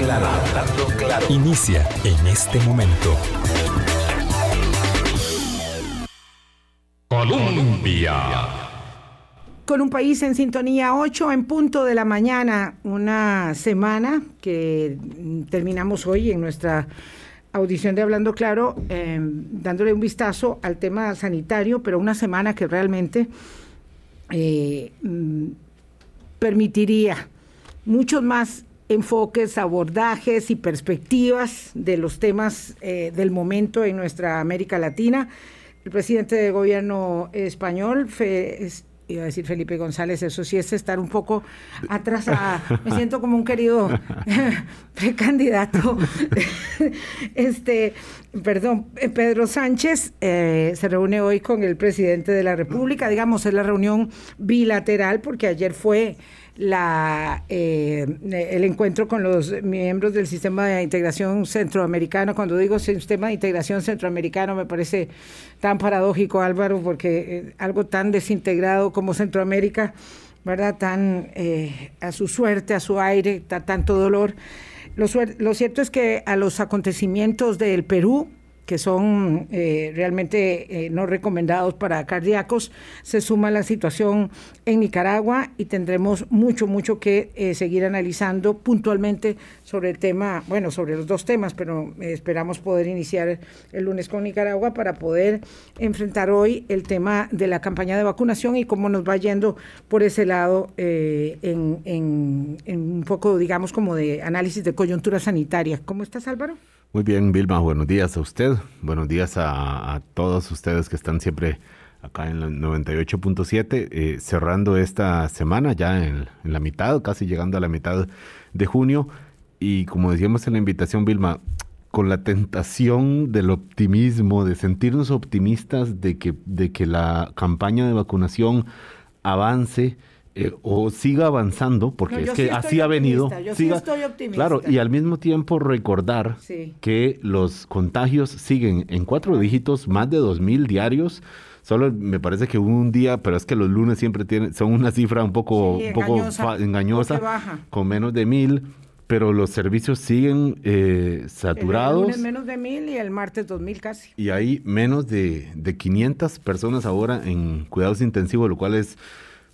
claro, hablando claro. Inicia en este momento. Colombia. Con un país en sintonía, 8 en punto de la mañana, una semana que terminamos hoy en nuestra audición de Hablando Claro, em, dándole un vistazo al tema sanitario, pero una semana que realmente eh, mm, permitiría muchos más enfoques, abordajes y perspectivas de los temas eh, del momento en nuestra América Latina. El presidente de gobierno español, iba a decir Felipe González, eso sí es estar un poco atrasada. Me siento como un querido precandidato. este, perdón, Pedro Sánchez eh, se reúne hoy con el presidente de la República, digamos, es la reunión bilateral porque ayer fue la, eh, el encuentro con los miembros del sistema de integración centroamericano. Cuando digo sistema de integración centroamericano me parece tan paradójico, Álvaro, porque eh, algo tan desintegrado como Centroamérica, ¿verdad? Tan eh, a su suerte, a su aire, tanto dolor. Lo, lo cierto es que a los acontecimientos del Perú, que son eh, realmente eh, no recomendados para cardíacos, se suma la situación en Nicaragua y tendremos mucho, mucho que eh, seguir analizando puntualmente sobre el tema, bueno, sobre los dos temas, pero esperamos poder iniciar el lunes con Nicaragua para poder enfrentar hoy el tema de la campaña de vacunación y cómo nos va yendo por ese lado en, en un poco, digamos, como de análisis de coyuntura sanitaria. ¿Cómo estás, Álvaro? Muy bien, Vilma, buenos días a usted, buenos días a, todos ustedes que están siempre acá en el 98.7, eh, cerrando esta semana ya en, la mitad, casi llegando a la mitad de junio. Y como decíamos en la invitación, Vilma, con la tentación del optimismo, de sentirnos optimistas de que, de que la campaña de vacunación avance, eh, o siga avanzando, porque es que así ha venido. Yo sí estoy optimista. Claro, y al mismo tiempo recordar que los contagios siguen en cuatro dígitos, más de dos mil diarios. Solo me parece que un día, pero es que los lunes siempre tienen, son una cifra un poco, un poco engañosa, con menos de mil pero los servicios siguen eh, saturados. El lunes menos de mil y el martes dos mil casi. Y hay menos de, de 500 personas ahora en cuidados intensivos, lo cual es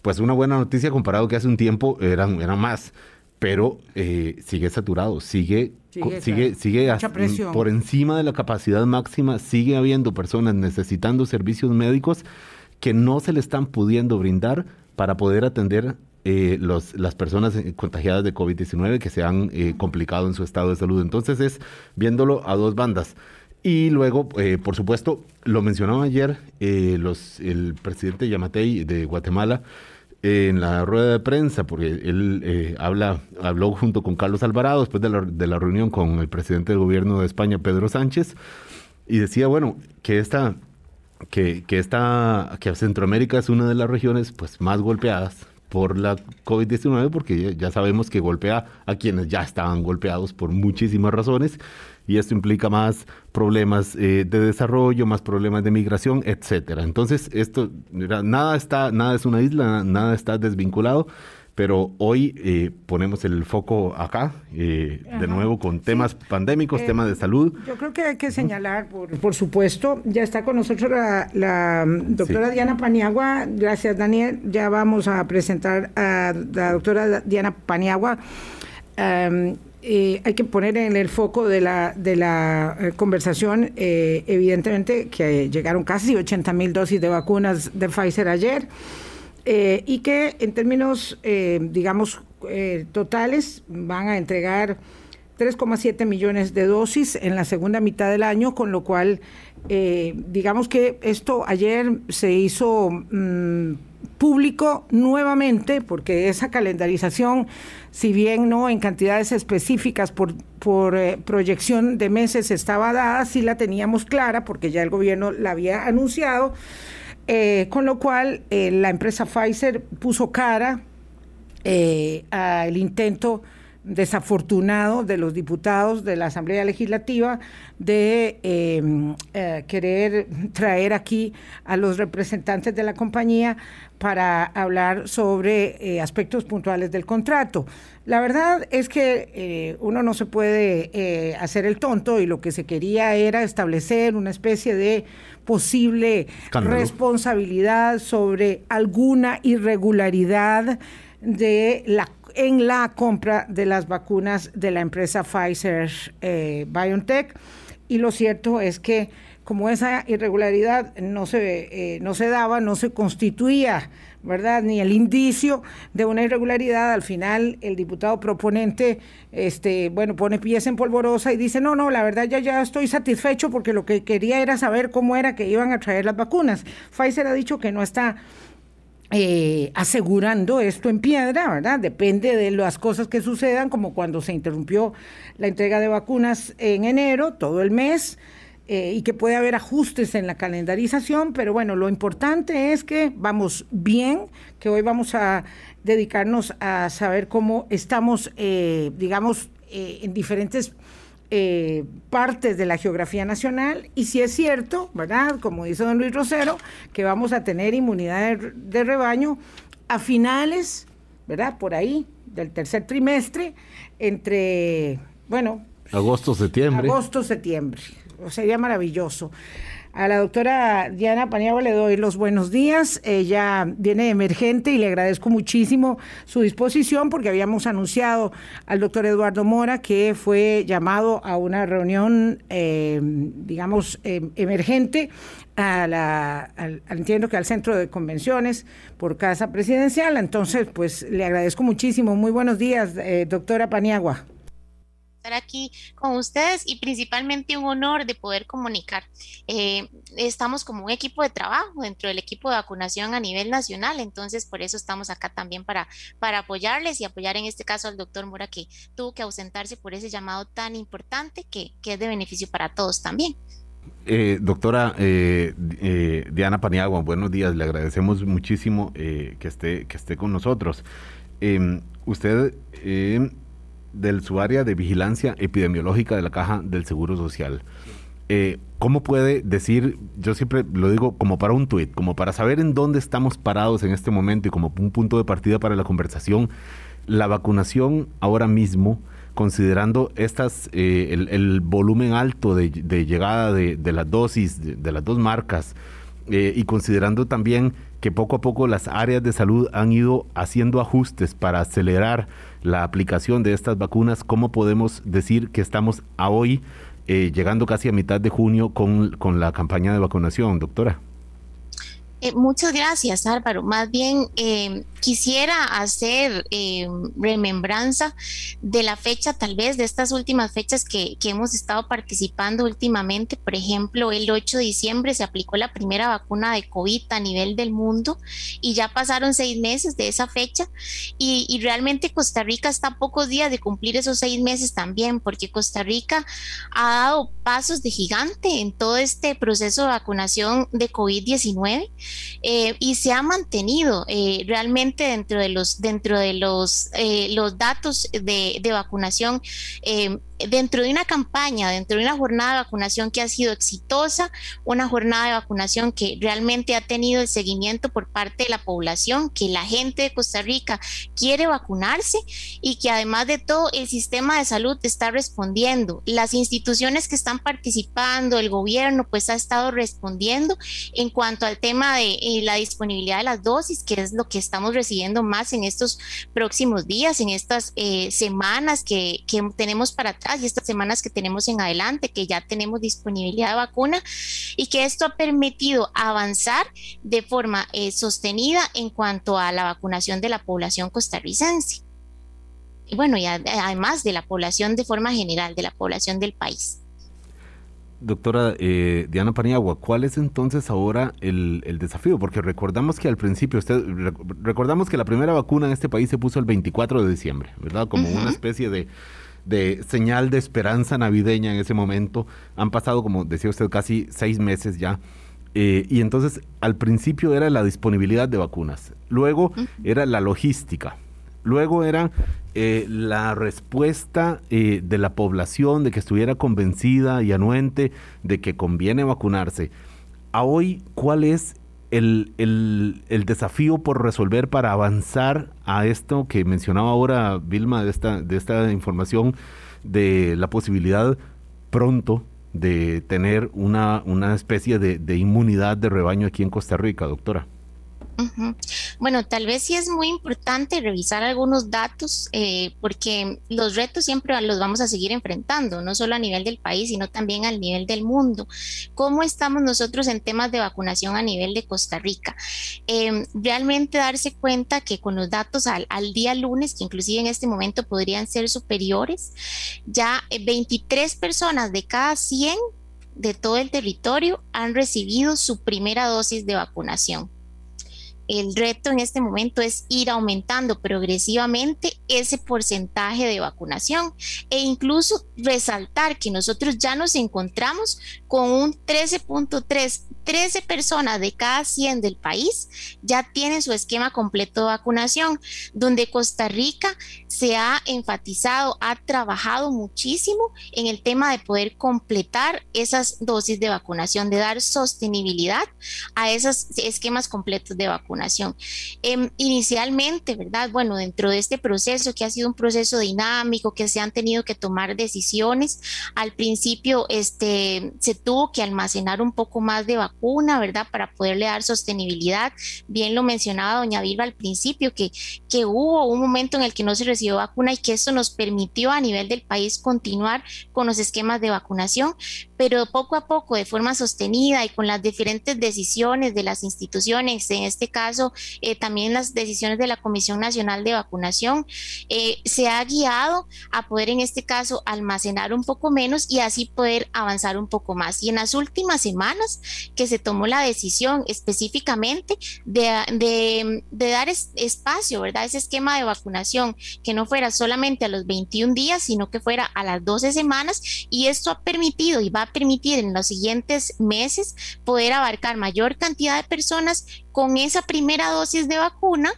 pues una buena noticia comparado que hace un tiempo eran, eran más, pero eh, sigue saturado, sigue, sigue, sigue, por encima de la capacidad máxima, sigue habiendo personas necesitando servicios médicos que no se le están pudiendo brindar para poder atender eh, los, las personas contagiadas de COVID-19 que se han eh, complicado en su estado de salud. Entonces es viéndolo a dos bandas. Y luego, por supuesto, lo mencionaba ayer los, el presidente Yamatei de Guatemala, en la rueda de prensa, porque él eh, habla, habló junto con Carlos Alvarado después de la, reunión con el presidente del gobierno de España, Pedro Sánchez, y decía, bueno, que esta, que esta, que Centroamérica es una de las regiones pues, más golpeadas por la COVID-19, porque ya sabemos que golpea a quienes ya estaban golpeados por muchísimas razones y esto implica más problemas eh, de desarrollo, más problemas de migración, etcétera. Entonces, esto nada está, nada es una isla, nada está desvinculado. Pero hoy eh, ponemos el foco acá, eh, de nuevo con temas pandémicos, temas de salud. Yo creo que hay que señalar, por, supuesto, ya está con nosotros la, doctora Diana Paniagua. Gracias, Daniel. Ya vamos a presentar a la doctora Diana Paniagua. Em, eh, hay que poner en el foco de la, de la eh, conversación, eh, evidentemente, que llegaron casi 80 mil dosis de vacunas de Pfizer ayer y que en términos, digamos, totales van a entregar 3,7 millones de dosis en la segunda mitad del año, con lo cual, digamos que esto ayer se hizo... Mm, público nuevamente, porque esa calendarización, si bien no en cantidades específicas por, por eh, proyección de meses estaba dada, sí la teníamos clara, porque ya el gobierno la había anunciado, eh, con lo cual eh, la empresa Pfizer puso cara al intento desafortunado de los diputados de la Asamblea Legislativa de em, eh, querer traer aquí a los representantes de la compañía para hablar sobre eh, aspectos puntuales del contrato. La verdad es que eh, uno no se puede hacer el tonto y lo que se quería era establecer una especie de posible responsabilidad sobre alguna irregularidad de la en la compra de las vacunas de la empresa Pfizer eh, BioNTech. Y lo cierto es que como esa irregularidad no se, eh, no se daba, no se constituía, ¿verdad? Ni el indicio de una irregularidad, al final el diputado proponente, este, bueno, pone pies en polvorosa y dice, no, no, la verdad ya, ya estoy satisfecho porque lo que quería era saber cómo era que iban a traer las vacunas. Pfizer ha dicho que no está eh, asegurando esto en piedra, ¿verdad? Depende de las cosas que sucedan, como cuando se interrumpió la entrega de vacunas en enero, todo el mes, eh, y que puede haber ajustes en la calendarización, pero bueno, lo importante es que vamos bien, que hoy vamos a dedicarnos a saber cómo estamos, eh, digamos, en diferentes eh, partes de la geografía nacional y si es cierto, ¿verdad? Como dice don Luis Rosero, que vamos a tener inmunidad de, rebaño a finales, ¿verdad? Por ahí, del tercer trimestre, entre, bueno... Agosto, septiembre. Agosto, septiembre. Sería maravilloso. A la doctora Diana Paniagua le doy los buenos días. Ella viene emergente y le agradezco muchísimo su disposición porque habíamos anunciado al doctor Eduardo Mora que fue llamado a una reunión, eh, digamos, em, emergente a la, entiendo que al centro de convenciones por casa presidencial. Entonces, pues le agradezco muchísimo. Muy buenos días, eh, doctora Paniagua aquí con ustedes y principalmente un honor de poder comunicar. Eh, estamos como un equipo de trabajo dentro del equipo de vacunación a nivel nacional, entonces por eso estamos acá también para, para apoyarles y apoyar en este caso al doctor Mora que tuvo que ausentarse por ese llamado tan importante que, que es de beneficio para todos también. Eh, doctora eh, Diana Paniagua, buenos días, le agradecemos muchísimo que, esté, que esté con nosotros. Em, usted del su área de vigilancia epidemiológica de la Caja del Seguro Social. Eh, ¿Cómo puede decir, yo siempre lo digo como para un tuit, como para saber en dónde estamos parados en este momento y como un punto de partida para la conversación, la vacunación ahora mismo, considerando estas, eh, el, volumen alto de, llegada de, las dosis, de, las dos marcas, eh, y considerando también que poco a poco las áreas de salud han ido haciendo ajustes para acelerar la aplicación de estas vacunas, ¿cómo podemos decir que estamos a hoy eh, llegando casi a mitad de junio con, con la campaña de vacunación, doctora? Eh, muchas gracias, Álvaro. Más bien eh, quisiera hacer eh, remembranza de la fecha, tal vez, de estas últimas fechas que, que, hemos estado participando últimamente. Por ejemplo, el 8 de diciembre se aplicó la primera vacuna de COVID a nivel del mundo y ya pasaron seis meses de esa fecha y, y realmente Costa Rica está a pocos días de cumplir esos seis meses también, porque Costa Rica ha dado pasos de gigante en todo este proceso de vacunación de COVID-19 eh, y se ha mantenido eh, realmente dentro de los, dentro de los, eh, los datos de, de vacunación dentro de una campaña, dentro de una jornada de vacunación que ha sido exitosa, una jornada de vacunación que realmente ha tenido el seguimiento por parte de la población, que la gente de Costa Rica quiere vacunarse y que además de todo el sistema de salud está respondiendo. Las instituciones que están participando, el gobierno, pues ha estado respondiendo en cuanto al tema de eh, la disponibilidad de las dosis, que es lo que estamos recibiendo más en estos próximos días, en estas eh, semanas que, que tenemos para y estas semanas que tenemos en adelante, que ya tenemos disponibilidad de vacuna y que esto ha permitido avanzar de forma eh, sostenida en cuanto a la vacunación de la población costarricense. Y bueno, y además de la población de forma general, de la población del país. Doctora eh, Diana Paniagua, ¿cuál es entonces ahora el, desafío? Porque recordamos que al principio, usted recordamos que la primera vacuna en este país se puso el 24 de diciembre, ¿verdad? Como una especie de de señal de esperanza navideña en ese momento. Han pasado, como decía usted, casi seis meses ya. Eh, y entonces, al principio era la disponibilidad de vacunas, luego era la logística, luego era eh, la respuesta eh, de la población de que estuviera convencida y anuente de que conviene vacunarse. A hoy, ¿cuál es el, el, desafío por resolver para avanzar a esto que mencionaba ahora Vilma de esta, de esta información de la posibilidad pronto de tener una, una especie de, de inmunidad de rebaño aquí en Costa Rica, doctora? Bueno, tal vez sí es muy importante revisar algunos datos eh, porque los retos siempre los vamos a seguir enfrentando, no solo a nivel del país, sino también al nivel del mundo. ¿Cómo estamos nosotros en temas de vacunación a nivel de Costa Rica? Em, realmente darse cuenta que con los datos al, al, día lunes, que inclusive en este momento podrían ser superiores, ya 23 eh, personas de cada 100 de todo el territorio han recibido su primera dosis de vacunación el reto en este momento es ir aumentando progresivamente ese porcentaje de vacunación e incluso resaltar que nosotros ya nos encontramos con un 13.3 13 personas de cada 100 del país ya tienen su esquema completo de vacunación, donde Costa Rica se ha enfatizado, ha trabajado muchísimo en el tema de poder completar esas dosis de vacunación, de dar sostenibilidad a esos esquemas completos de vacunación. Em, inicialmente, ¿verdad? Bueno, dentro de este proceso que ha sido un proceso dinámico, que se han tenido que tomar decisiones, al principio este, se tuvo que almacenar un poco más de vacunación una, ¿verdad? Para poderle dar sostenibilidad. Bien lo mencionaba doña Vilma al principio, que, que hubo un momento en el que no se recibió vacuna y que eso nos permitió a nivel del país continuar con los esquemas de vacunación, pero poco a poco, de forma sostenida y con las diferentes decisiones de las instituciones, en este caso eh, también las decisiones de la Comisión Nacional de Vacunación, eh, se ha guiado a poder en este caso almacenar un poco menos y así poder avanzar un poco más. Y en las últimas semanas que se tomó la decisión específicamente de, dar espacio, ¿verdad? Ese esquema de vacunación, que no fuera solamente a los 21 días, sino que fuera a las 12 semanas y esto ha permitido y va a permitir en los siguientes meses poder abarcar mayor cantidad de personas con esa primera dosis de vacuna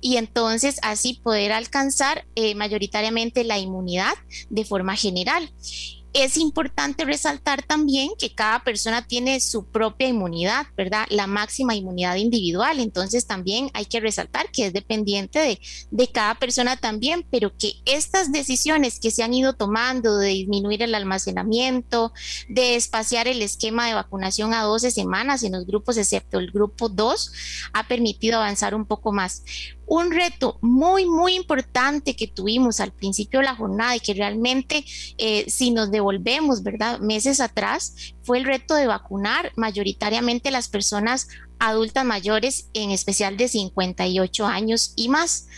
y entonces así poder alcanzar eh, mayoritariamente la inmunidad de forma general. Es importante resaltar también que cada persona tiene su propia inmunidad, ¿verdad? La máxima inmunidad individual. Entonces también hay que resaltar que es dependiente de, de cada persona también, pero que estas decisiones que se han ido tomando de disminuir el almacenamiento, de espaciar el esquema de vacunación a 12 semanas en los grupos, excepto el grupo 2, ha permitido avanzar un poco más un reto muy, muy importante que tuvimos al principio de la jornada y que realmente eh, si nos devolvemos, ¿verdad? Meses atrás, fue el reto de vacunar mayoritariamente las personas adultas mayores, en especial de 58 años y más.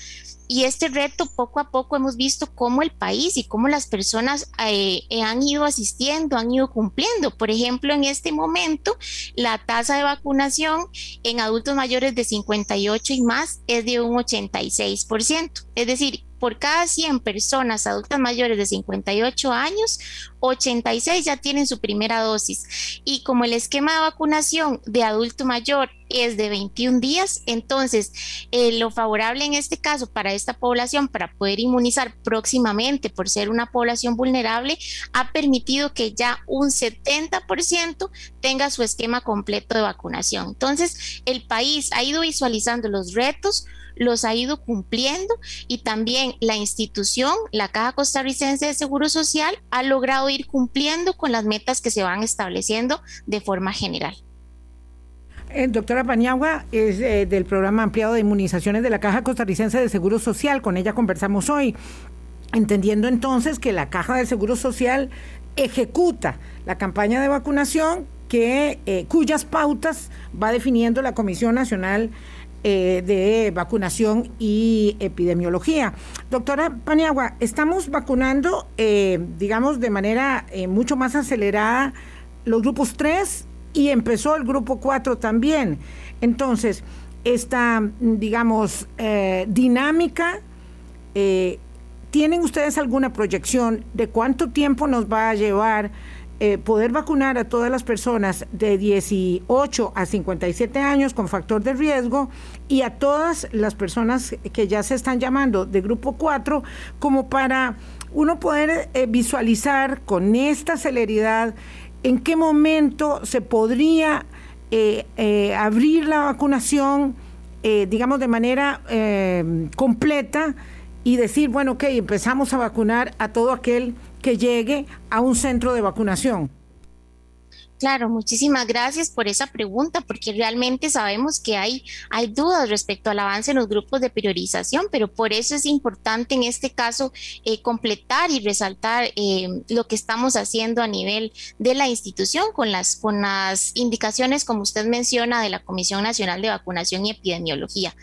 Y este reto poco a poco hemos visto cómo el país y cómo las personas eh, eh, han ido asistiendo, han ido cumpliendo. Por ejemplo, en este momento, la tasa de vacunación en adultos mayores de 58 y más es de un 86%. Es decir, por cada 100 personas adultas mayores de 58 años, 86 ya tienen su primera dosis. Y como el esquema de vacunación de adulto mayor es de 21 días, entonces eh, lo favorable en este caso para esta población, para poder inmunizar próximamente por ser una población vulnerable, ha permitido que ya un 70% tenga su esquema completo de vacunación. Entonces, el país ha ido visualizando los retos, los ha ido cumpliendo y también la institución, la Caja Costarricense de Seguro Social, ha logrado ir cumpliendo con las metas que se van estableciendo de forma general. Eh, doctora Paniagua es eh, del programa ampliado de inmunizaciones de la Caja Costarricense de Seguro Social. Con ella conversamos hoy, entendiendo entonces que la Caja de Seguro Social ejecuta la campaña de vacunación que eh, cuyas pautas va definiendo la Comisión Nacional eh, de vacunación y epidemiología. Doctora Paniagua, estamos vacunando, eh, digamos, de manera eh, mucho más acelerada los grupos 3 y empezó el grupo 4 también. Entonces, esta, digamos, dinámica, ¿tienen ustedes alguna proyección de cuánto tiempo nos va a llevar? Eh, poder vacunar a todas las personas de 18 a 57 años con factor de riesgo y a todas las personas que ya se están llamando de grupo 4 como para uno poder eh, visualizar con esta celeridad en qué momento se podría eh, abrir la vacunación, digamos, de manera completa y decir, bueno, ok, empezamos a vacunar a todo aquel que llegue a un centro de vacunación? Claro, muchísimas gracias por esa pregunta, porque realmente sabemos que hay, hay dudas respecto al avance en los grupos de priorización, pero por eso es importante en este caso eh, completar y resaltar eh, lo que estamos haciendo a nivel de la institución con las, con las indicaciones, como usted menciona, de la Comisión Nacional de Vacunación y Epidemiología.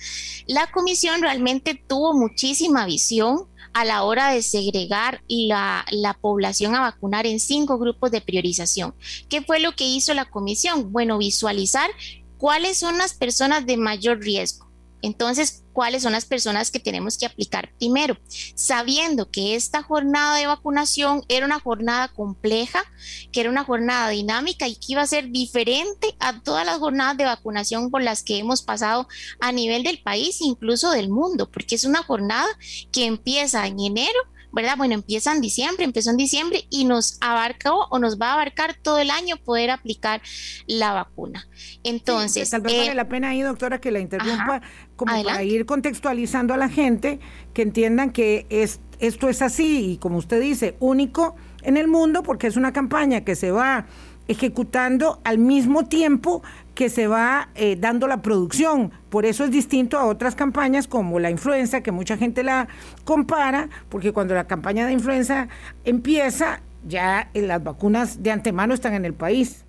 La comisión realmente tuvo muchísima visión a la hora de segregar la, la, población a vacunar en cinco grupos de priorización. ¿Qué fue lo que hizo la comisión? Bueno, visualizar cuáles son las personas de mayor riesgo entonces, ¿cuáles son las personas que tenemos que aplicar primero? Sabiendo que esta jornada de vacunación era una jornada compleja, que era una jornada dinámica y que iba a ser diferente a todas las jornadas de vacunación por las que hemos pasado a nivel del país, incluso del mundo, porque es una jornada que empieza en enero ¿verdad? Bueno, empieza en diciembre, empezó en diciembre y nos abarca o nos va a abarcar todo el año poder aplicar la vacuna. Entonces... tal vez vale eh, la pena ahí, doctora, que la interrumpa como para ir contextualizando a la gente, que entiendan que es, esto es así y como usted dice, único en el mundo porque es una campaña que se va ejecutando al mismo tiempo que se va eh, dando la producción. Por eso es distinto a otras campañas como la influenza, que mucha gente la compara, porque cuando la campaña de influenza empieza, ya las vacunas de antemano están en el país.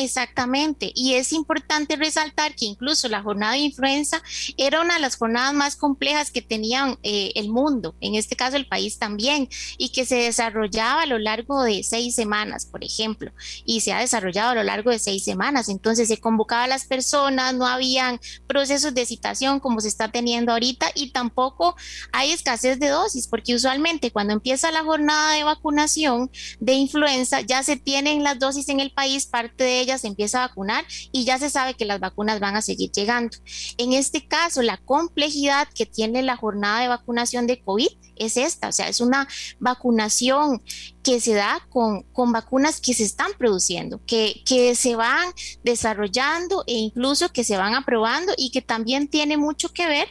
Exactamente, y es importante resaltar que incluso la jornada de influenza era una de las jornadas más complejas que tenían eh, el mundo, en este caso el país también, y que se desarrollaba a lo largo de seis semanas, por ejemplo, y se ha desarrollado a lo largo de seis semanas. Entonces se convocaba a las personas, no habían procesos de citación como se está teniendo ahorita y tampoco hay escasez de dosis, porque usualmente cuando empieza la jornada de vacunación de influenza ya se tienen las dosis en el país, parte de se empieza a vacunar y ya se sabe que las vacunas van a seguir llegando. En este caso, la complejidad que tiene la jornada de vacunación de COVID es esta, o sea, es una vacunación que se da con, con vacunas que se están produciendo, que, que, se van desarrollando e incluso que se van aprobando y que también tiene mucho que ver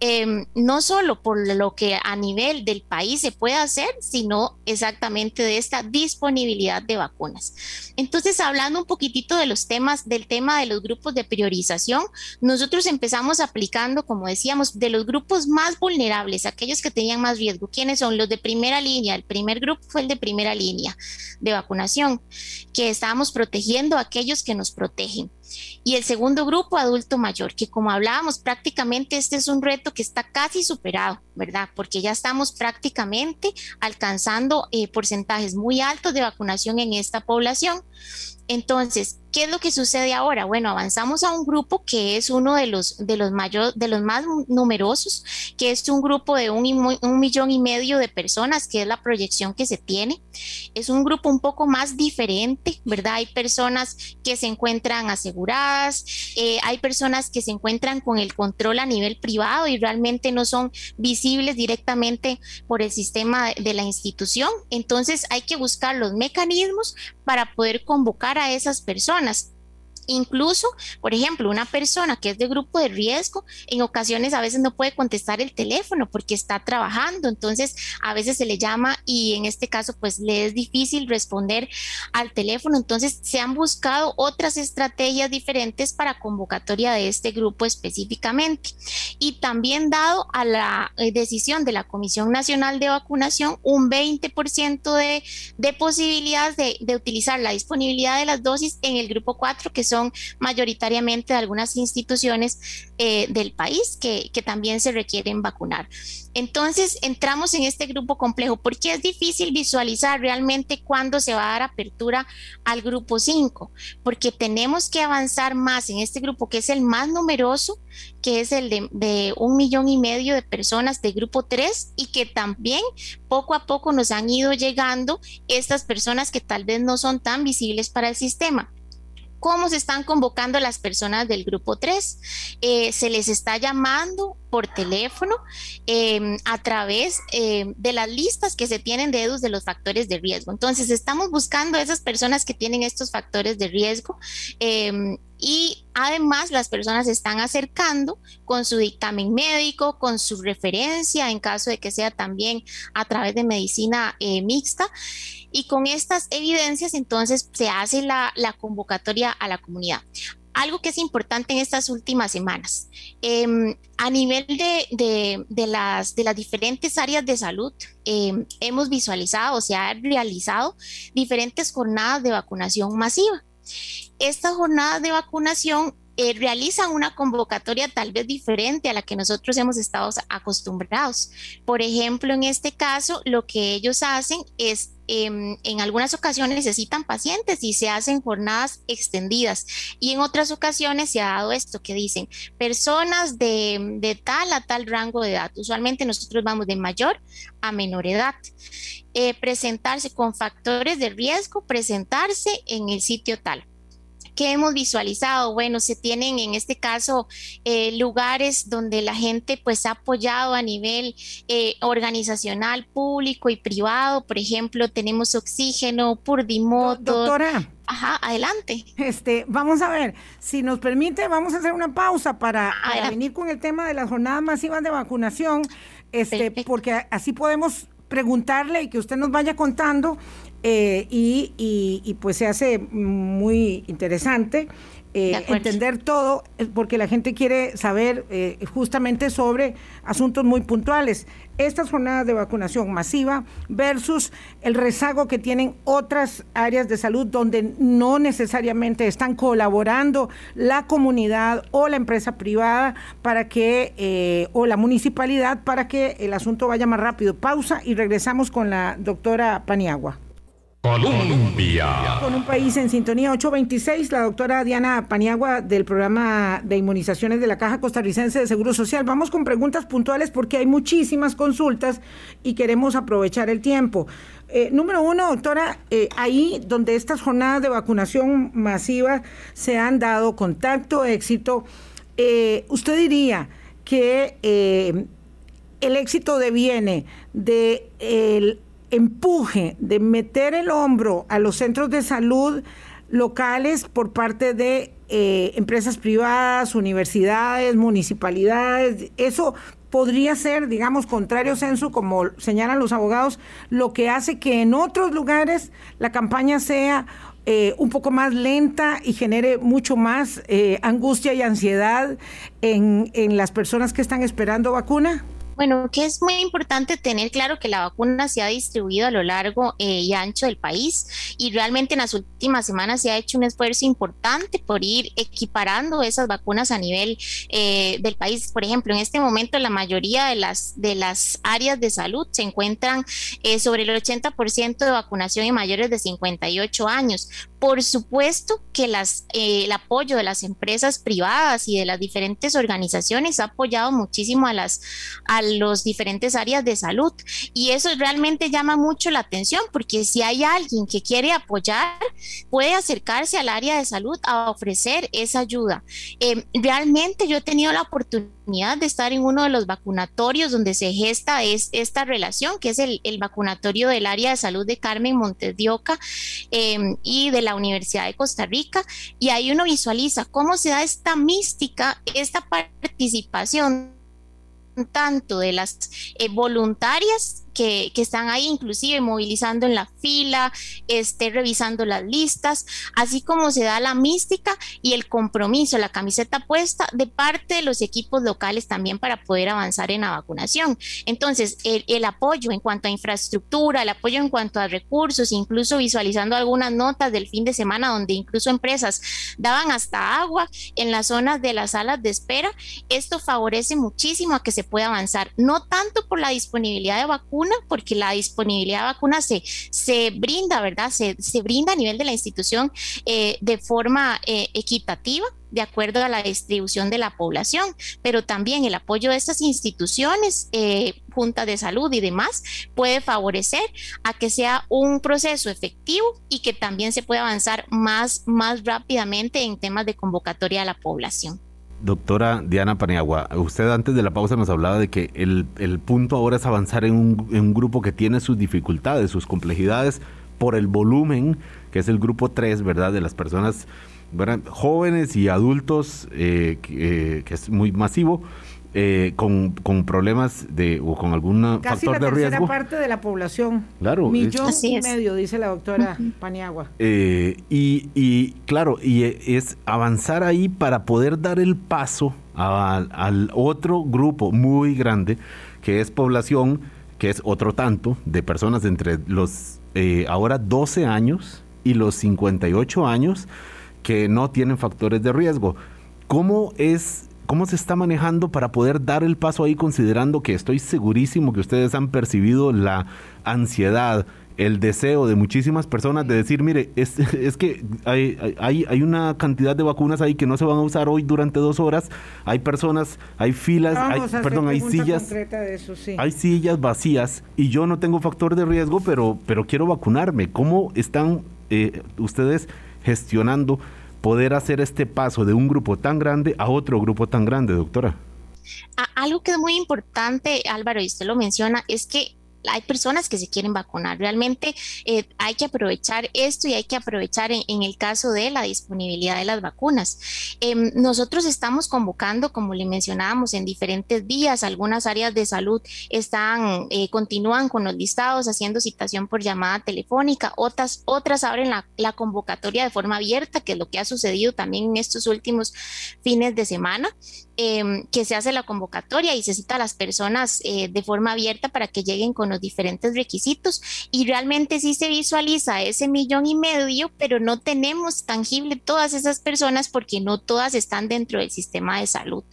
em, no solo por lo que a nivel del país se puede hacer, sino exactamente de esta disponibilidad de vacunas. Entonces, hablando un poquitito de los temas, del tema de los grupos de priorización, nosotros empezamos aplicando, como decíamos, de los grupos más vulnerables, aquellos que tenían más riesgo. ¿Quiénes son? Los de primera línea. El primer grupo fue el de primera primera línea de vacunación, que estábamos protegiendo a aquellos que nos protegen. Y el segundo grupo, adulto mayor, que como hablábamos, prácticamente este es un reto que está casi superado, ¿verdad? Porque ya estamos prácticamente alcanzando eh, porcentajes muy altos de vacunación en esta población. Entonces, ¿qué es lo que sucede ahora? Bueno, avanzamos a un grupo que es uno de los, de los, mayor, de los más numerosos, que es un grupo de un, un, millón y medio de personas, que es la proyección que se tiene. Es un grupo un poco más diferente, ¿verdad? Hay personas que se encuentran aseguradas, eh, hay personas que se encuentran con el control a nivel privado y realmente no son visibles directamente por el sistema de la institución. Entonces hay que buscar los mecanismos para poder convocar a esas personas. Incluso, por ejemplo, una persona que es de grupo de riesgo, en ocasiones a veces no puede contestar el teléfono porque está trabajando, entonces a veces se le llama y en este caso pues le es difícil responder al teléfono, entonces se han buscado otras estrategias diferentes para convocatoria de este grupo específicamente. Y también dado a la eh, decisión de la Comisión Nacional de Vacunación, un 20% de, de posibilidades de, de utilizar la disponibilidad de las dosis en el grupo 4, que son son mayoritariamente de algunas instituciones eh, del país que, también se requieren vacunar. Entonces, entramos en este grupo complejo porque es difícil visualizar realmente cuándo se va a dar apertura al grupo 5, porque tenemos que avanzar más en este grupo que es el más numeroso, que es el de, de un millón y medio de personas de grupo 3 y que también poco a poco nos han ido llegando estas personas que tal vez no son tan visibles para el sistema cómo se están convocando las personas del grupo 3. Eh, se les está llamando por teléfono em, a través em, de las listas que se tienen de EDUS de los factores de riesgo. Entonces, estamos buscando a esas personas que tienen estos factores de riesgo em, y además las personas se están acercando con su dictamen médico, con su referencia en caso de que sea también a través de medicina eh, mixta. Y con estas evidencias entonces se hace la, convocatoria a la comunidad algo que es importante en estas últimas semanas. Em, a nivel de, las, diferentes áreas de salud, em, hemos visualizado, se ha realizado diferentes jornadas de vacunación masiva. Estas jornadas de vacunación eh, realizan una convocatoria tal vez diferente a la que nosotros hemos estado acostumbrados. Por ejemplo, en este caso, lo que ellos hacen es em, en algunas ocasiones necesitan pacientes y se hacen jornadas extendidas. Y en otras ocasiones se ha dado esto que dicen personas de, tal a tal rango de edad. Usualmente nosotros vamos de mayor a menor edad. Eh, presentarse con factores de riesgo, presentarse en el sitio tal. ¿Qué hemos visualizado? Bueno, se tienen en este caso eh, lugares donde la gente pues ha apoyado a nivel eh, organizacional, público y privado. Por ejemplo, tenemos oxígeno, Purdimoto. Doctora. Ajá, adelante. Este, vamos a ver, si nos permite, vamos a hacer una pausa para, venir con el tema de las jornadas masivas de vacunación, este, porque así podemos preguntarle y que usted nos vaya contando eh, y, y, pues se hace muy interesante eh, entender todo, eh, porque la gente quiere saber justamente sobre asuntos muy puntuales. Estas jornadas de vacunación masiva versus el rezago que tienen otras áreas de salud donde no necesariamente están colaborando la comunidad o la empresa privada para que, o la municipalidad para que el asunto vaya más rápido. Pausa y regresamos con la doctora Paniagua. Colombia. Con un país en sintonía 826, la doctora Diana Paniagua del programa de inmunizaciones de la Caja Costarricense de Seguro Social. Vamos con preguntas puntuales porque hay muchísimas consultas y queremos aprovechar el tiempo. Eh, número uno, doctora, eh, ahí donde estas jornadas de vacunación masiva se han dado contacto, éxito, eh, usted diría que el éxito deviene de el empuje de meter el hombro a los centros de salud locales por parte de eh, empresas privadas, universidades, municipalidades, eso podría ser, digamos, contrario censo, como señalan los abogados, lo que hace que en otros lugares la campaña sea eh, un poco más lenta y genere mucho más eh, angustia y ansiedad en, en las personas que están esperando vacuna? Bueno, que es muy importante tener claro que la vacuna se ha distribuido a lo largo eh, y ancho del país y realmente en las últimas semanas se ha hecho un esfuerzo importante por ir equiparando esas vacunas a nivel eh, del país. Por ejemplo, en este momento la mayoría de las, de las áreas de salud se encuentran eh, sobre el 80% de vacunación en mayores de 58 años. Por supuesto que las, el apoyo de las empresas privadas y de las diferentes organizaciones ha apoyado muchísimo a las a los diferentes áreas de salud. Y eso realmente llama mucho la atención porque si hay alguien que quiere apoyar, puede acercarse al área de salud a ofrecer esa ayuda. Eh, realmente yo he tenido la oportunidad de estar en uno de los vacunatorios donde se gesta es, esta relación, que es el, vacunatorio del área de salud de Carmen Montes em, y de la Universidad de Costa Rica. Y ahí uno visualiza cómo se da esta mística, esta participación tanto de las eh, voluntarias que, que, están ahí, inclusive movilizando en la fila, este, revisando las listas, así como se da la mística y el compromiso, la camiseta puesta de parte de los equipos locales también para poder avanzar en la vacunación. Entonces, el, el apoyo en cuanto a infraestructura, el apoyo en cuanto a recursos, incluso visualizando algunas notas del fin de semana donde incluso empresas daban hasta agua en las zonas de las salas de espera, esto favorece muchísimo a que se pueda avanzar, no tanto por la disponibilidad de porque la disponibilidad de vacuna se, se brinda, ¿verdad? Se, se brinda a nivel de la institución eh, de forma eh, equitativa de acuerdo a la distribución de la población, pero también el apoyo de estas instituciones, eh, juntas de salud y demás, puede favorecer a que sea un proceso efectivo y que también se pueda avanzar más, más rápidamente en temas de convocatoria a la población. Doctora Diana Paniagua, usted antes de la pausa nos hablaba de que el, el punto ahora es avanzar en un, en un, grupo que tiene sus dificultades, sus complejidades por el volumen, que es el grupo 3, ¿verdad? De las personas jóvenes y adultos, eh, que, que, es muy masivo, eh, con, con, problemas de o con algún factor de riesgo. Casi parte de la población. Claro. Millón y medio, dice la doctora uh -huh. Paniagua. Eh, y, y, claro, y es avanzar ahí para poder dar el paso a, al otro grupo muy grande, que es población, que es otro tanto, de personas entre los eh, ahora 12 años y los 58 años que no tienen factores de riesgo. ¿Cómo es ¿Cómo se está manejando para poder dar el paso ahí considerando que estoy segurísimo que ustedes han percibido la ansiedad, el deseo de muchísimas personas de decir, mire, es, es que hay, hay, hay, una cantidad de vacunas ahí que no se van a usar hoy durante dos horas, hay personas, hay filas, hay, perdón, hay sillas, eso, sí. hay sillas vacías y yo no tengo factor de riesgo, pero, pero quiero vacunarme. ¿Cómo están eh, ustedes gestionando poder hacer este paso de un grupo tan grande a otro grupo tan grande, doctora? Algo que es muy importante, Álvaro, y usted lo menciona, es que hay personas que se quieren vacunar. Realmente eh, hay que aprovechar esto y hay que aprovechar en, en, el caso de la disponibilidad de las vacunas. Eh, nosotros estamos convocando, como le mencionábamos, en diferentes vías. Algunas áreas de salud están, eh, continúan con los listados, haciendo citación por llamada telefónica. Otras, otras abren la, la, convocatoria de forma abierta, que es lo que ha sucedido también en estos últimos fines de semana. Eh, que se hace la convocatoria y se cita a las personas eh, de forma abierta para que lleguen con los diferentes requisitos y realmente sí se visualiza ese millón y medio, pero no tenemos tangible todas esas personas porque no todas están dentro del sistema de salud.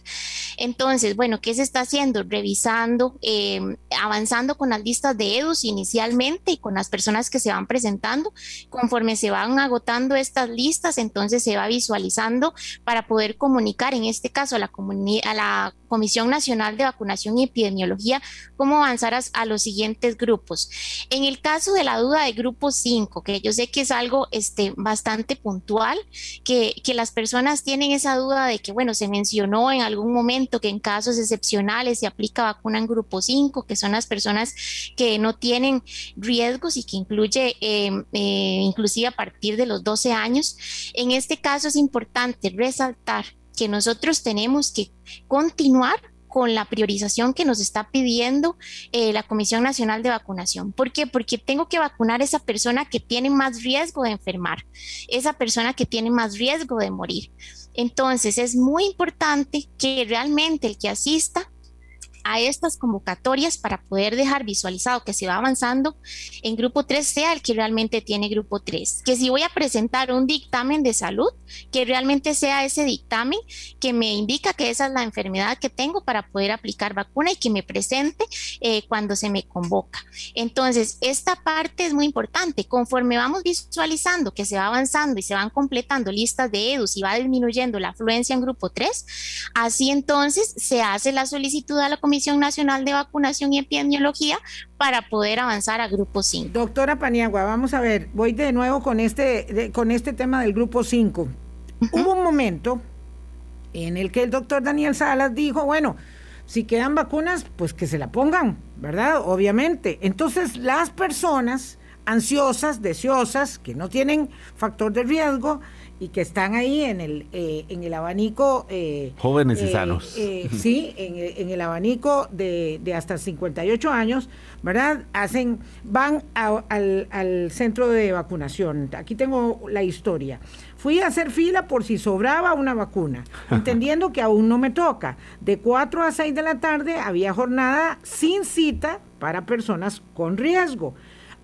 Entonces, bueno, ¿qué se está haciendo? Revisando, eh, avanzando con las listas de EDUS inicialmente y con las personas que se van presentando. Conforme se van agotando estas listas, entonces se va visualizando para poder comunicar, en este caso, a la comunidad a la Comisión Nacional de Vacunación y Epidemiología cómo avanzar a, a, los siguientes grupos. En el caso de la duda de grupo 5, que yo sé que es algo este, bastante puntual, que, que las personas tienen esa duda de que, bueno, se mencionó en algún momento que en casos excepcionales se aplica vacuna en grupo 5, que son las personas que no tienen riesgos y que incluye eh, eh, inclusive a partir de los 12 años. En este caso es importante resaltar que nosotros tenemos que continuar con la priorización que nos está pidiendo eh, la Comisión Nacional de Vacunación. ¿Por qué? Porque tengo que vacunar a esa persona que tiene más riesgo de enfermar, esa persona que tiene más riesgo de morir. Entonces es muy importante que realmente el que asista a estas convocatorias para poder dejar visualizado que se va avanzando en grupo 3 sea el que realmente tiene grupo 3. Que si voy a presentar un dictamen de salud, que realmente sea ese dictamen que me indica que esa es la enfermedad que tengo para poder aplicar vacuna y que me presente eh, cuando se me convoca. Entonces, esta parte es muy importante. Conforme vamos visualizando que se va avanzando y se van completando listas de EDUS y va disminuyendo la afluencia en grupo 3, así entonces se hace la solicitud a la Comisión Comisión Nacional de Vacunación y Epidemiología para poder avanzar a grupo 5. Doctora Paniagua, vamos a ver, voy de nuevo con este, de, con este tema del grupo 5. Uh -huh. Hubo un momento en el que el doctor Daniel Salas dijo, bueno, si quedan vacunas, pues que se la pongan, ¿verdad? Obviamente. Entonces las personas ansiosas, deseosas, que no tienen factor de riesgo y que están ahí en el, eh, en el abanico. Eh, Jóvenes y eh, sanos. sí, en, el abanico de, de, hasta 58 años, ¿verdad? Hacen, van al, al centro de vacunación. Aquí tengo la historia. Fui a hacer fila por si sobraba una vacuna, entendiendo que aún no me toca. De 4 a 6 de la tarde había jornada sin cita para personas con riesgo.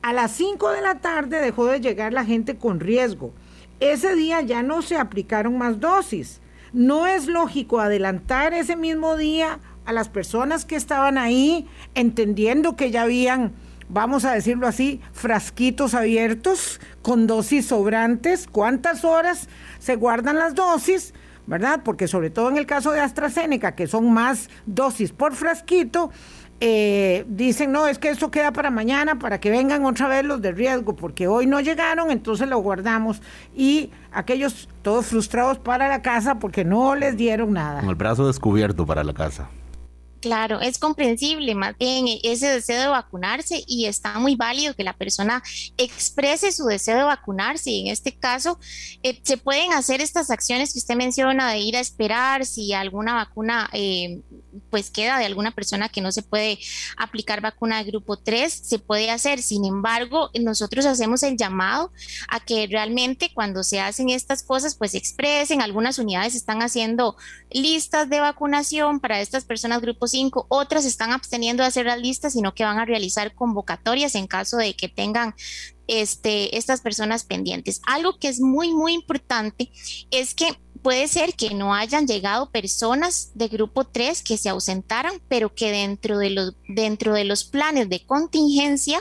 A las 5 de la tarde dejó de llegar la gente con riesgo. Ese día ya no se aplicaron más dosis. No es lógico adelantar ese mismo día a las personas que estaban ahí, entendiendo que ya habían, vamos a decirlo así, frasquitos abiertos con dosis sobrantes. ¿Cuántas horas se guardan las dosis? ¿Verdad? Porque sobre todo en el caso de AstraZeneca, que son más dosis por frasquito, eh, dicen, no, es que esto queda para mañana, para que vengan otra vez los de riesgo, porque hoy no llegaron, entonces lo guardamos. Y aquellos todos frustrados para la casa porque no les dieron nada. Con el brazo descubierto para la casa. Claro, es comprensible más bien ese deseo de vacunarse y está muy válido que la persona exprese su deseo de vacunarse. Y en este caso, eh, se pueden hacer estas acciones que usted menciona de ir a esperar si alguna vacuna eh, pues queda de alguna persona que no se puede aplicar vacuna de grupo 3, se puede hacer. Sin embargo, nosotros hacemos el llamado a que realmente cuando se hacen estas cosas, pues expresen. Algunas unidades están haciendo listas de vacunación para estas personas grupos otras están absteniendo de hacer las listas, sino que van a realizar convocatorias en caso de que tengan este, estas personas pendientes. Algo que es muy, muy importante es que puede ser que no hayan llegado personas de grupo 3 que se ausentaran, pero que dentro de los, dentro de los planes de contingencia,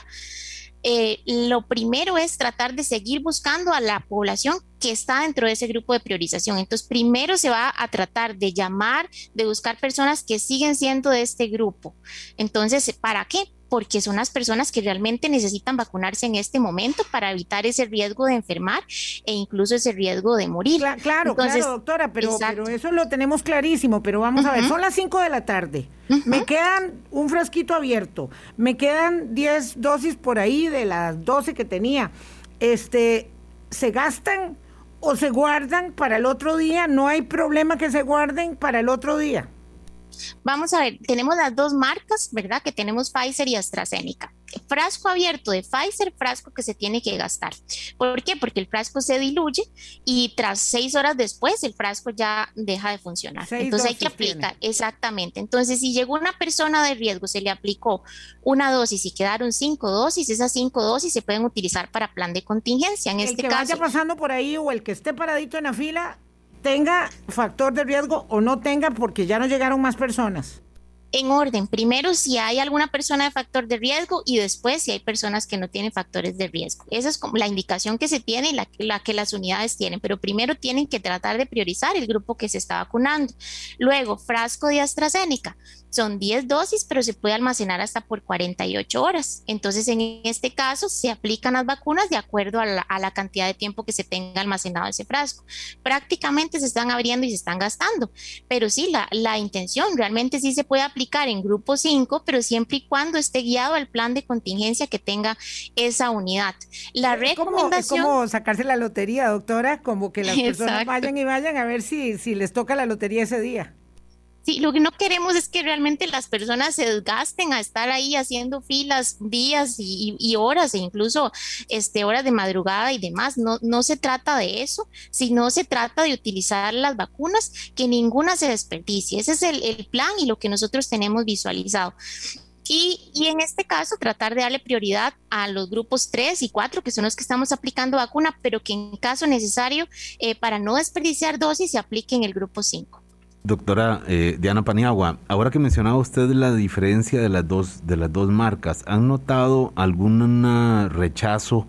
eh, lo primero es tratar de seguir buscando a la población que está dentro de ese grupo de priorización. Entonces, primero se va a tratar de llamar, de buscar personas que siguen siendo de este grupo. Entonces, ¿para qué? Porque son las personas que realmente necesitan vacunarse en este momento para evitar ese riesgo de enfermar e incluso ese riesgo de morir. Claro, claro, doctora, pero, eso lo tenemos clarísimo, pero vamos a ver, son las 5 de la tarde, me quedan un frasquito abierto, me quedan 10 dosis por ahí de las 12 que tenía, este, ¿se gastan o se guardan para el otro día? ¿No hay problema que se guarden para el otro día? Vamos a ver, tenemos las dos marcas, ¿verdad? Que tenemos Pfizer y AstraZeneca. Frasco abierto de Pfizer, frasco que se tiene que gastar. ¿Por qué? Porque el frasco se diluye y tras seis horas después el frasco ya deja de funcionar. Entonces hay que aplicar, exactamente. Entonces, si llegó una persona de riesgo, se le aplicó una dosis y quedaron cinco dosis, esas cinco dosis se pueden utilizar para plan de contingencia. En el este que caso, vaya pasando por ahí o el que esté paradito en la fila tenga factor de riesgo o no tenga porque ya no llegaron más personas en orden. Primero, si hay alguna persona de factor de riesgo y después si hay personas que no tienen factores de riesgo. Esa es como la indicación que se tiene y la, la, que las unidades tienen. Pero primero tienen que tratar de priorizar el grupo que se está vacunando. Luego, frasco de AstraZeneca. Son 10 dosis, pero se puede almacenar hasta por 48 horas. Entonces, en este caso, se aplican las vacunas de acuerdo a la, a la cantidad de tiempo que se tenga almacenado ese frasco. Prácticamente se están abriendo y se están gastando. Pero sí, la, la intención realmente sí se puede aplicar en grupo 5, pero siempre y cuando esté guiado al plan de contingencia que tenga esa unidad. La recomendación... Es como sacarse la lotería, doctora, como que las personas vayan y vayan a ver si, si les toca la lotería ese día. Sí, lo que no queremos es que realmente las personas se desgasten a estar ahí haciendo filas días y, horas e incluso este, horas de madrugada y demás. No, no se trata de eso, sino se trata de utilizar las vacunas, que ninguna se desperdicie. Ese es el, plan y lo que nosotros tenemos visualizado. Y, y, en este caso, tratar de darle prioridad a los grupos 3 y 4, que son los que estamos aplicando vacuna, pero que en caso necesario, eh, para no desperdiciar dosis, se aplique en el grupo 5. Doctora eh, Diana Paniagua, ahora que mencionaba usted la diferencia de las dos, de las dos marcas, ¿han notado algún rechazo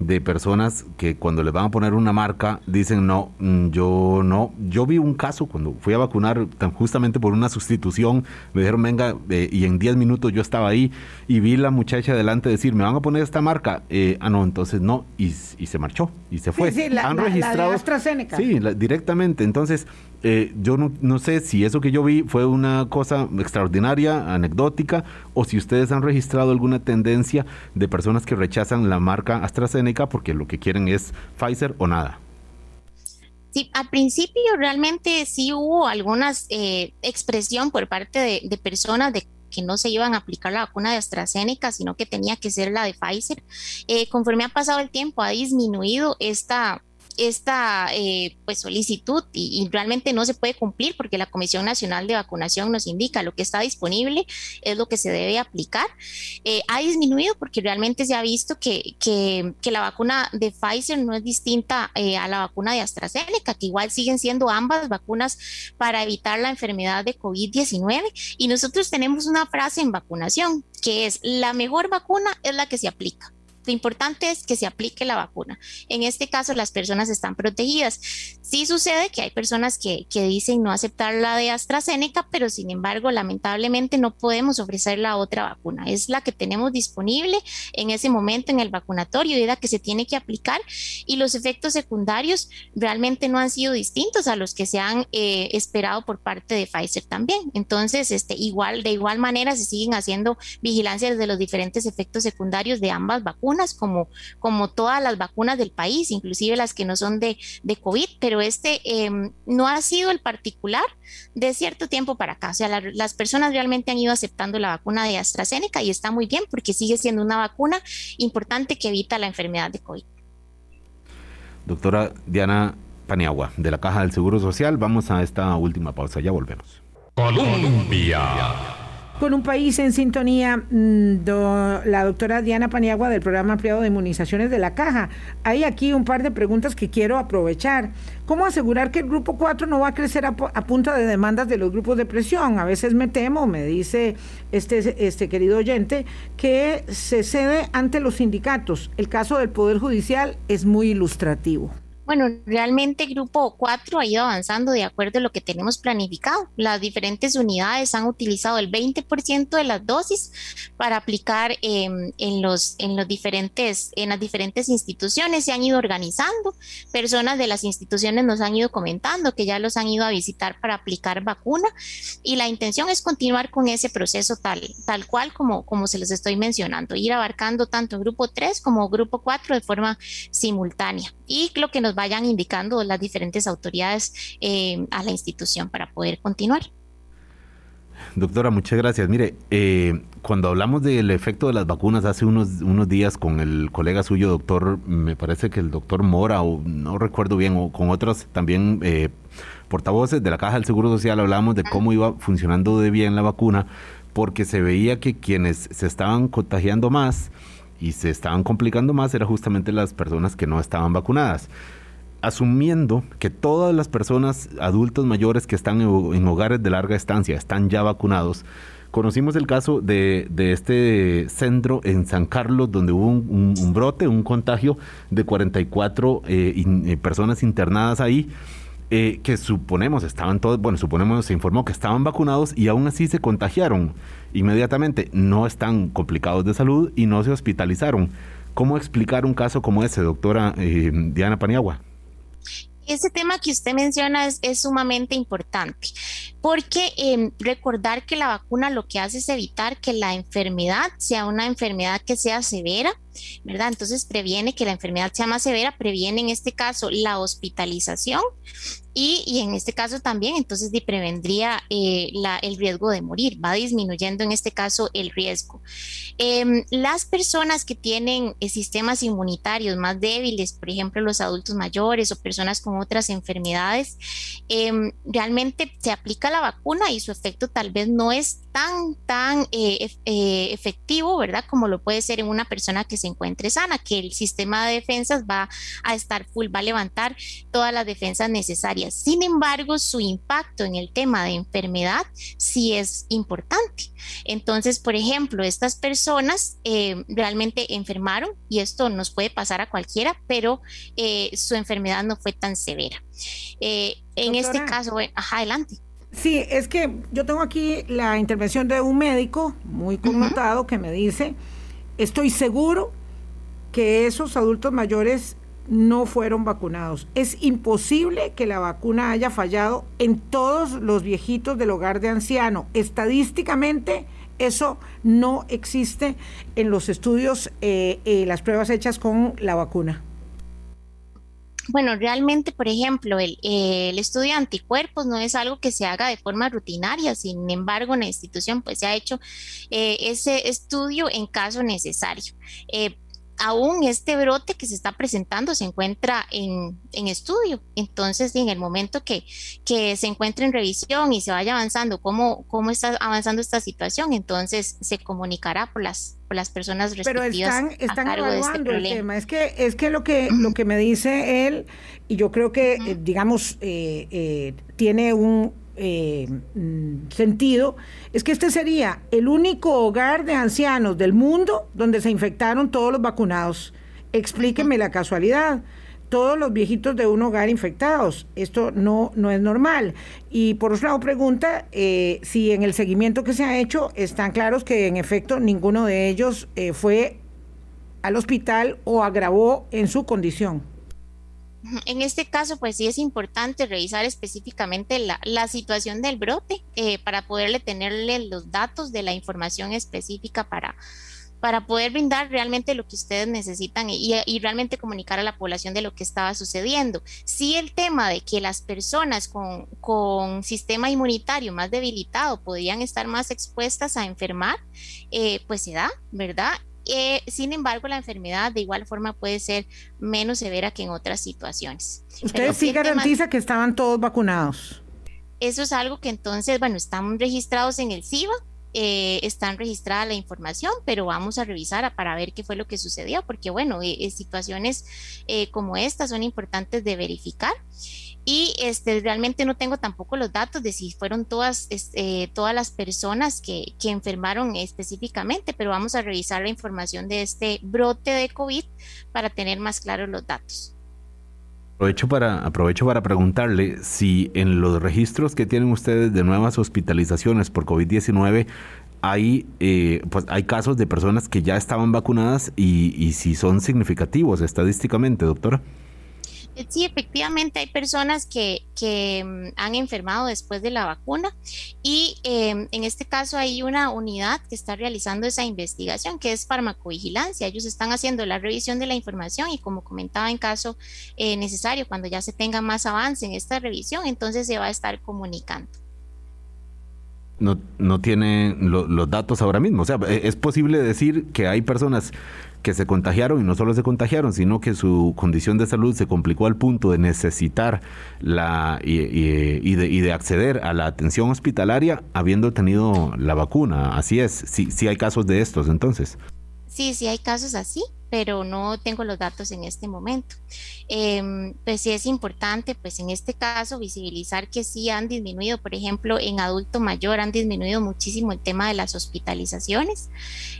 de personas que cuando le van a poner una marca dicen no, mm, yo no. Yo vi un caso cuando fui a vacunar justamente por una sustitución, me dijeron venga eh, y en 10 minutos yo estaba ahí y vi la muchacha adelante decir, me van a poner esta marca. Eh, ah, no, entonces no, y, se marchó y se fue. Sí, sí, la, Han registrado. AstraZeneca. Sí, directamente. Entonces, eh, yo no, sé si eso que yo vi fue una cosa extraordinaria, anecdótica, o si ustedes han registrado alguna tendencia de personas que rechazan la marca AstraZeneca porque lo que quieren es Pfizer o nada. Sí, al principio realmente sí hubo alguna eh, expresión por parte de, de personas de que no se iban a aplicar la vacuna de AstraZeneca, sino que tenía que ser la de Pfizer. Eh, conforme ha pasado el tiempo, ha disminuido esta esta eh, pues solicitud y, realmente no se puede cumplir porque la Comisión Nacional de Vacunación nos indica lo que está disponible es lo que se debe aplicar. Eh, ha disminuido porque realmente se ha visto que, que, la vacuna de Pfizer no es distinta eh, a la vacuna de AstraZeneca, que igual siguen siendo ambas vacunas para evitar la enfermedad de COVID-19 y nosotros tenemos una frase en vacunación que es la mejor vacuna es la que se aplica. Lo importante es que se aplique la vacuna. En este caso, las personas están protegidas. Sí sucede que hay personas que, dicen no aceptar la de AstraZeneca, pero sin embargo, lamentablemente no podemos ofrecer la otra vacuna. Es la que tenemos disponible en ese momento en el vacunatorio y la que se tiene que aplicar. Y los efectos secundarios realmente no han sido distintos a los que se han eh, esperado por parte de Pfizer también. Entonces, este, igual, de igual manera, se siguen haciendo vigilancias de los diferentes efectos secundarios de ambas vacunas como, como todas las vacunas del país, inclusive las que no son de, de COVID, pero este em, no ha sido el particular de cierto tiempo para acá. O sea, las personas realmente han ido aceptando la vacuna de AstraZeneca y está muy bien porque sigue siendo una vacuna importante que evita la enfermedad de COVID. Doctora Diana Paniagua, de la Caja del Seguro Social, vamos a esta última pausa, ya volvemos. Colombia con un país en sintonía, mm, la doctora Diana Paniagua del programa ampliado de inmunizaciones de la Caja. Hay aquí un par de preguntas que quiero aprovechar. ¿Cómo asegurar que el grupo 4 no va a crecer a, punta de demandas de los grupos de presión? A veces me temo, me dice este, este querido oyente, que se cede ante los sindicatos. El caso del Poder Judicial es muy ilustrativo. Bueno, realmente Grupo 4 ha ido avanzando de acuerdo a lo que tenemos planificado. Las diferentes unidades han utilizado el 20% de las dosis para aplicar em, en, los, en, los diferentes, en las diferentes instituciones. Se han ido organizando. Personas de las instituciones nos han ido comentando que ya los han ido a visitar para aplicar vacuna y la intención es continuar con ese proceso tal, tal cual como, como se los estoy mencionando, ir abarcando tanto Grupo 3 como Grupo 4 de forma simultánea. Y lo que nos vayan indicando las diferentes autoridades eh, a la institución para poder continuar. Doctora, muchas gracias. Mire, eh, cuando hablamos del efecto de las vacunas hace unos, unos días con el colega suyo, doctor, me parece que el doctor Mora, o no recuerdo bien, o con otros también eh, portavoces de la Caja del Seguro Social, hablamos de cómo iba funcionando de bien la vacuna, porque se veía que quienes se estaban contagiando más y se estaban complicando más eran justamente las personas que no estaban vacunadas asumiendo que todas las personas adultos mayores que están en, hogares de larga estancia están ya vacunados, conocimos el caso de, este centro en San Carlos donde hubo un, brote, un contagio de 44 eh, eh, personas internadas ahí. Eh, que suponemos estaban todos, bueno, suponemos se informó que estaban vacunados y aún así se contagiaron inmediatamente. No están complicados de salud y no se hospitalizaron. ¿Cómo explicar un caso como ese, doctora Diana Paniagua? Ese tema que usted menciona es, sumamente importante porque em, recordar que la vacuna lo que hace es evitar que la enfermedad sea una enfermedad que sea severa, ¿verdad? Entonces previene que la enfermedad sea más severa, previene en este caso la hospitalización y, en este caso también, entonces prevendría eh, el riesgo de morir, va disminuyendo en este caso el riesgo. Em, las personas que tienen eh, sistemas inmunitarios más débiles, por ejemplo los adultos mayores o personas con otras enfermedades, em, realmente se aplica la vacuna y su efecto tal vez no es tan, tan eh, efectivo, ¿verdad? Como lo puede ser en una persona que se encuentre sana, que el sistema de defensas va a estar full, va a levantar todas las defensas necesarias sin embargo, su impacto en el tema de enfermedad sí es importante. Entonces, por ejemplo, estas personas eh, realmente enfermaron y esto nos puede pasar a cualquiera, pero eh, su enfermedad no fue tan severa. Eh, en este caso, adelante. Sí, es que yo tengo aquí la intervención de un médico muy connotado que me dice, estoy seguro que esos adultos mayores no fueron vacunados. Es imposible que la vacuna haya fallado en todos los viejitos del hogar de anciano. Estadísticamente, eso no existe en los estudios, eh, eh, las pruebas hechas con la vacuna. Bueno, realmente, por ejemplo, el, estudio de anticuerpos no es algo que se haga de forma rutinaria, sin embargo, en la institución pues se ha hecho eh, ese estudio en caso necesario aún este brote que se está presentando se encuentra en, estudio. Entonces, en el momento que, que, se encuentre en revisión y se vaya avanzando cómo, cómo está avanzando esta situación, entonces se comunicará por las, por las personas respectivas. Pero están, están este evaluando el tema. Es que, es que lo que lo que me dice él, y yo creo que, eh, digamos, eh, eh, tiene un eh, sentido es que este sería el único hogar de ancianos del mundo donde se infectaron todos los vacunados. Explíqueme la casualidad. Todos los viejitos de un hogar infectados. Esto no, no es normal. Y por otro lado, pregunta eh, si en el seguimiento que se ha hecho están claros que en efecto ninguno de ellos eh, fue al hospital o agravó en su condición. En este caso, pues sí es importante revisar específicamente la, situación del brote eh, para poderle tenerle los datos de la información específica para, para poder brindar realmente lo que ustedes necesitan y, realmente comunicar a la población de lo que estaba sucediendo. Sí el tema de que las personas con, con sistema inmunitario más debilitado podían estar más expuestas a enfermar, eh, pues se da, ¿verdad? Eh, sin embargo, la enfermedad de igual forma puede ser menos severa que en otras situaciones. ¿Usted sí garantiza que estaban todos vacunados? Eso es algo que entonces, bueno, están registrados en el CIBA, eh, están registrada la información, pero vamos a revisar para ver qué fue lo que sucedió, porque bueno, eh, situaciones como estas son importantes de verificar y este, realmente no tengo tampoco los datos de si fueron todas, este, todas las personas que, que, enfermaron específicamente, pero vamos a revisar la información de este brote de COVID para tener más claros los datos. Aprovecho para, aprovecho para preguntarle si en los registros que tienen ustedes de nuevas hospitalizaciones por COVID-19 hay, eh, pues hay casos de personas que ya estaban vacunadas y, y si son significativos estadísticamente, doctora. Sí, efectivamente hay personas que, que mm, han enfermado después de la vacuna y em, en este caso hay una unidad que está realizando esa investigación que es farmacovigilancia. Ellos están haciendo la revisión de la información y como comentaba en caso eh, necesario, cuando ya se tenga más avance en esta revisión, entonces se va a estar comunicando. No, no tiene los datos ahora mismo. O sea, e, es posible decir que hay personas que se contagiaron y no solo se contagiaron, sino que su condición de salud se complicó al punto de necesitar la y, de, y de, acceder a la atención hospitalaria habiendo tenido la vacuna. Así es, sí, sí hay casos de estos entonces. Sí, sí hay casos así pero no tengo los datos en este momento. Em, pues sí es importante, pues en este caso, visibilizar que sí han disminuido, por ejemplo, en adulto mayor han disminuido muchísimo el tema de las hospitalizaciones.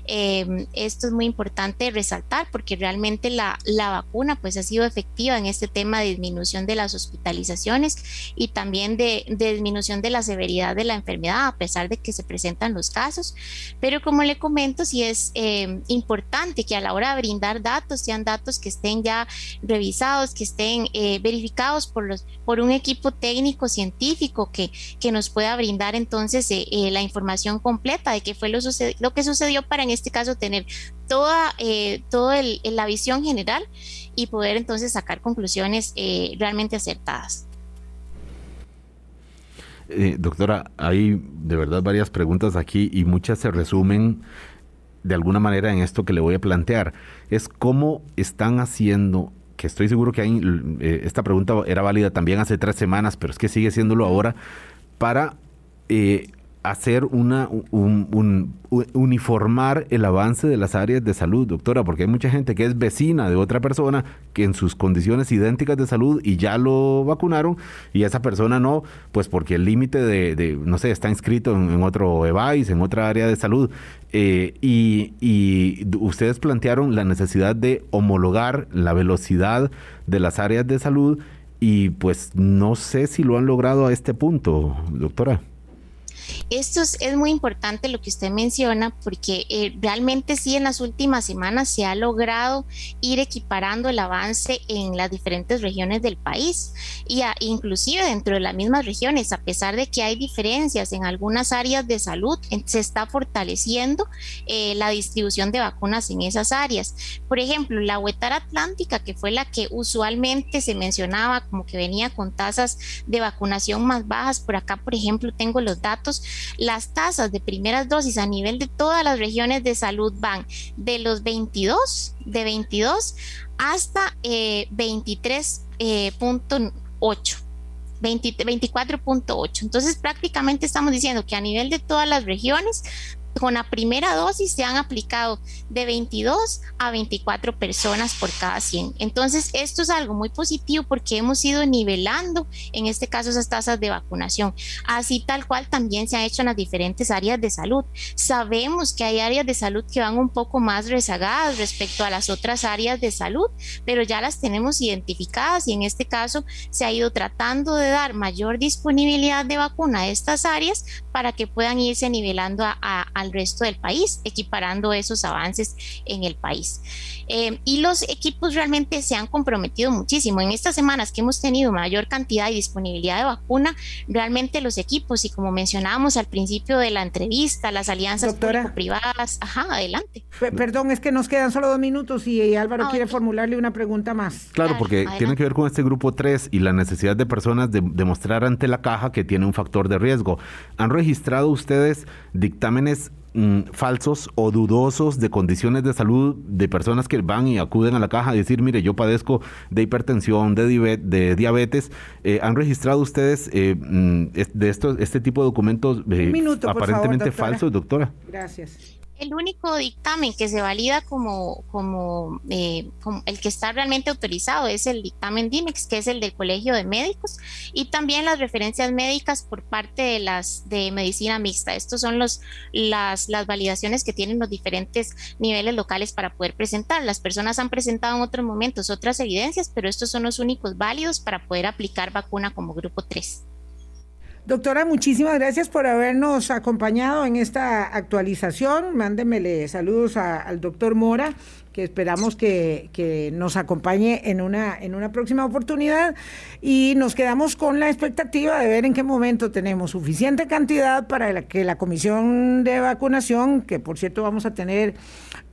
Em, esto es muy importante resaltar porque realmente la, la vacuna pues ha sido efectiva en este tema de disminución de las hospitalizaciones y también de, disminución de la severidad de la enfermedad a pesar de que se presentan los casos. Pero como le comento, sí es em, importante que a la hora de brindar datos, sean datos que estén ya revisados, que estén eh, verificados por, los, por un equipo técnico científico que, que nos pueda brindar entonces eh, eh, la información completa de qué fue lo, lo que sucedió para en este caso tener toda, toda la visión general y poder entonces sacar conclusiones realmente acertadas. doctora, hay de verdad varias preguntas aquí y muchas se resumen de alguna manera en esto que le voy a plantear. Es cómo están haciendo, que estoy seguro que hay, eh, esta pregunta era válida también hace tres semanas, pero es que sigue siéndolo ahora, para eh, hacer una un, uniformar el avance de las áreas de salud, doctora, porque hay mucha gente que es vecina de otra persona que en sus condiciones idénticas de salud y ya lo vacunaron y esa persona no, pues porque el límite de, no sé, está inscrito en, otro EVAIS, en otra área de salud. Eh, y ustedes plantearon la necesidad de homologar la velocidad de las áreas de salud y pues no sé si lo han logrado a este punto, doctora. Esto es, muy importante lo que usted menciona porque eh, realmente sí en las últimas semanas se ha logrado ir equiparando el avance en las diferentes regiones del país y inclusive dentro de las mismas regiones, a pesar de que hay diferencias en algunas áreas de salud, se está fortaleciendo eh, la distribución de vacunas en esas áreas. Por ejemplo, la Huetara Atlántica, que fue la que usualmente se mencionaba como que venía con tasas de vacunación más bajas, por acá, por ejemplo, tengo los datos, las tasas de primeras dosis a nivel de todas las regiones de salud van de los 22, de 22 hasta 23.8. 24.8. Entonces prácticamente estamos diciendo que a nivel de todas las regiones con la primera dosis se han aplicado de 22 a 24 personas por cada 100. Entonces, esto es algo muy positivo porque hemos ido nivelando, en este caso, esas tasas de vacunación. Así tal cual también se ha hecho en las diferentes áreas de salud. Sabemos que hay áreas de salud que van un poco más rezagadas respecto a las otras áreas de salud, pero ya las tenemos identificadas y en este caso se ha ido tratando de dar mayor disponibilidad de vacuna a estas áreas para que puedan irse nivelando a, al resto del país, equiparando esos avances en el país. Eh, y los equipos realmente se han comprometido muchísimo. En estas semanas que hemos tenido mayor cantidad y disponibilidad de vacuna, realmente los equipos, y como mencionábamos al principio de la entrevista, las alianzas privadas, ajá, adelante. perdón, es que nos quedan solo dos minutos y Álvaro ah, quiere formularle una pregunta más. Claro, porque tiene que ver con este grupo 3 y la necesidad de personas de demostrar ante la caja que tiene un factor de riesgo. ¿Han registrado ustedes dictámenes Mm, falsos o dudosos de condiciones de salud de personas que van y acuden a la caja a decir, mire, yo padezco de hipertensión, de, de diabetes. Eh, ¿Han registrado ustedes eh, mm, de estos, este tipo de documentos eh, aparentemente falsos, doctora? Gracias el único dictamen que se valida como, eh, como, el que está realmente autorizado es el dictamen DIMEX, que es el del Colegio de Médicos, y también las referencias médicas por parte de las de medicina mixta. Estos son las, las validaciones que tienen los diferentes niveles locales para poder presentar. Las personas han presentado en otros momentos otras evidencias, pero estos son los únicos válidos para poder aplicar vacuna como grupo 3. Doctora, muchísimas gracias por habernos acompañado en esta actualización. Mándemele saludos al doctor Mora que esperamos que, que, nos acompañe en una, en una próxima oportunidad y nos quedamos con la expectativa de ver en qué momento tenemos suficiente cantidad para que la comisión de vacunación, que por cierto vamos a tener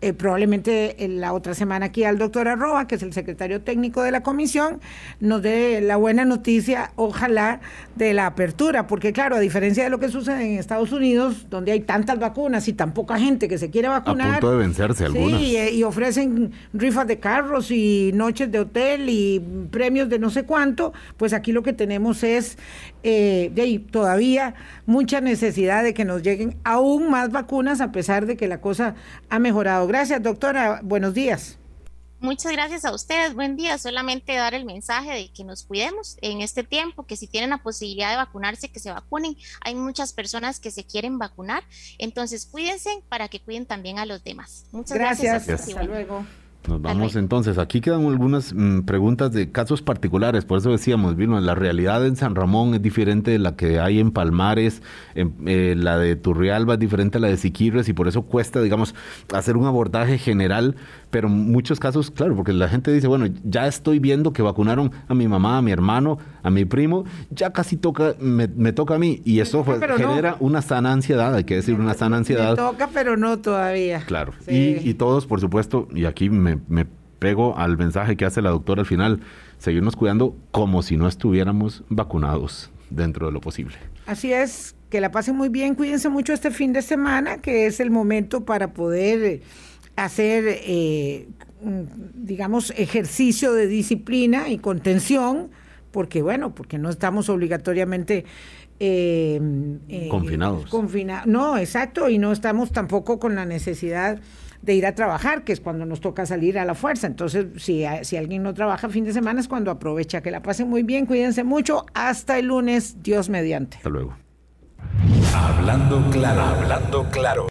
eh, probablemente en la otra semana aquí al doctor Arroba, que es el secretario técnico de la comisión, nos dé la buena noticia, ojalá, de la apertura, porque claro, a diferencia de lo que sucede en Estados Unidos, donde hay tantas vacunas y tan poca gente que se quiere vacunar. A punto de vencerse algunas. Sí, y ofrece en rifas de carros y noches de hotel y premios de no sé cuánto, pues aquí lo que tenemos es eh, todavía mucha necesidad de que nos lleguen aún más vacunas a pesar de que la cosa ha mejorado. Gracias, doctora. Buenos días. Muchas gracias a ustedes. Buen día. Solamente dar el mensaje de que nos cuidemos en este tiempo, que si tienen la posibilidad de vacunarse, que se vacunen. Hay muchas personas que se quieren vacunar, entonces cuídense para que cuiden también a los demás. Muchas gracias. gracias. Hasta luego. Nos vamos entonces. Aquí quedan algunas mm, preguntas de casos particulares. Por eso decíamos, Vilma, la realidad en San Ramón es diferente de la que hay en Palmares, eh, la de Turrialba es diferente a la de Siquirres y por eso cuesta, digamos, hacer un abordaje general pero en muchos casos, claro, porque la gente dice, bueno, ya estoy viendo que vacunaron a mi mamá, a mi hermano, a mi primo, ya casi toca, me, toca a mí. Y eso genera una sana ansiedad, hay que decir, una sana ansiedad. Me toca, pero no todavía. Claro. Y, todos, por supuesto, y aquí me, me pego al mensaje que hace la doctora al final, seguirnos cuidando como si no estuviéramos vacunados dentro de lo posible. Así es, que la pasen muy bien, cuídense mucho este fin de semana, que es el momento para poder hacer, eh, digamos, ejercicio de disciplina y contención, porque bueno, porque no estamos obligatoriamente eh, eh, confinados. no, exacto, y no estamos tampoco con la necesidad de ir a trabajar, que es cuando nos toca salir a la fuerza. Entonces, si, si alguien no trabaja fin de semana es cuando aprovecha. Que la pasen muy bien, cuídense mucho. Hasta el lunes, Dios mediante. Hasta luego. Hablando claro, hablando claro.